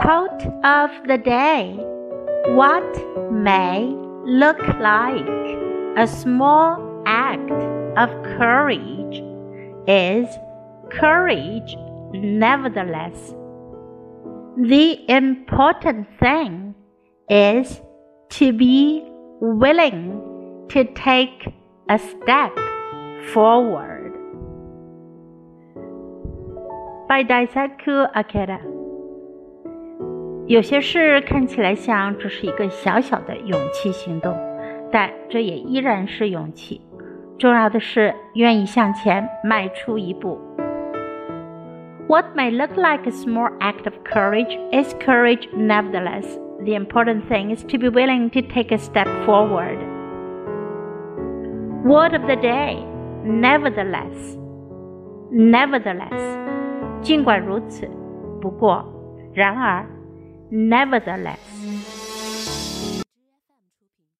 Quote of the day What may look like a small act of courage is courage nevertheless. The important thing is to be willing to take a step forward. By Daisaku Ikeda. 有些事看起来像只是一个小小的勇气行动，但这也依然是勇气。重要的是愿意向前迈出一步。What may look like a small act of courage is courage nevertheless. The important thing is to be willing to take a step forward. Word of the day nevertheless. Nevertheless. 尽管如此，不过，然而 ，nevertheless。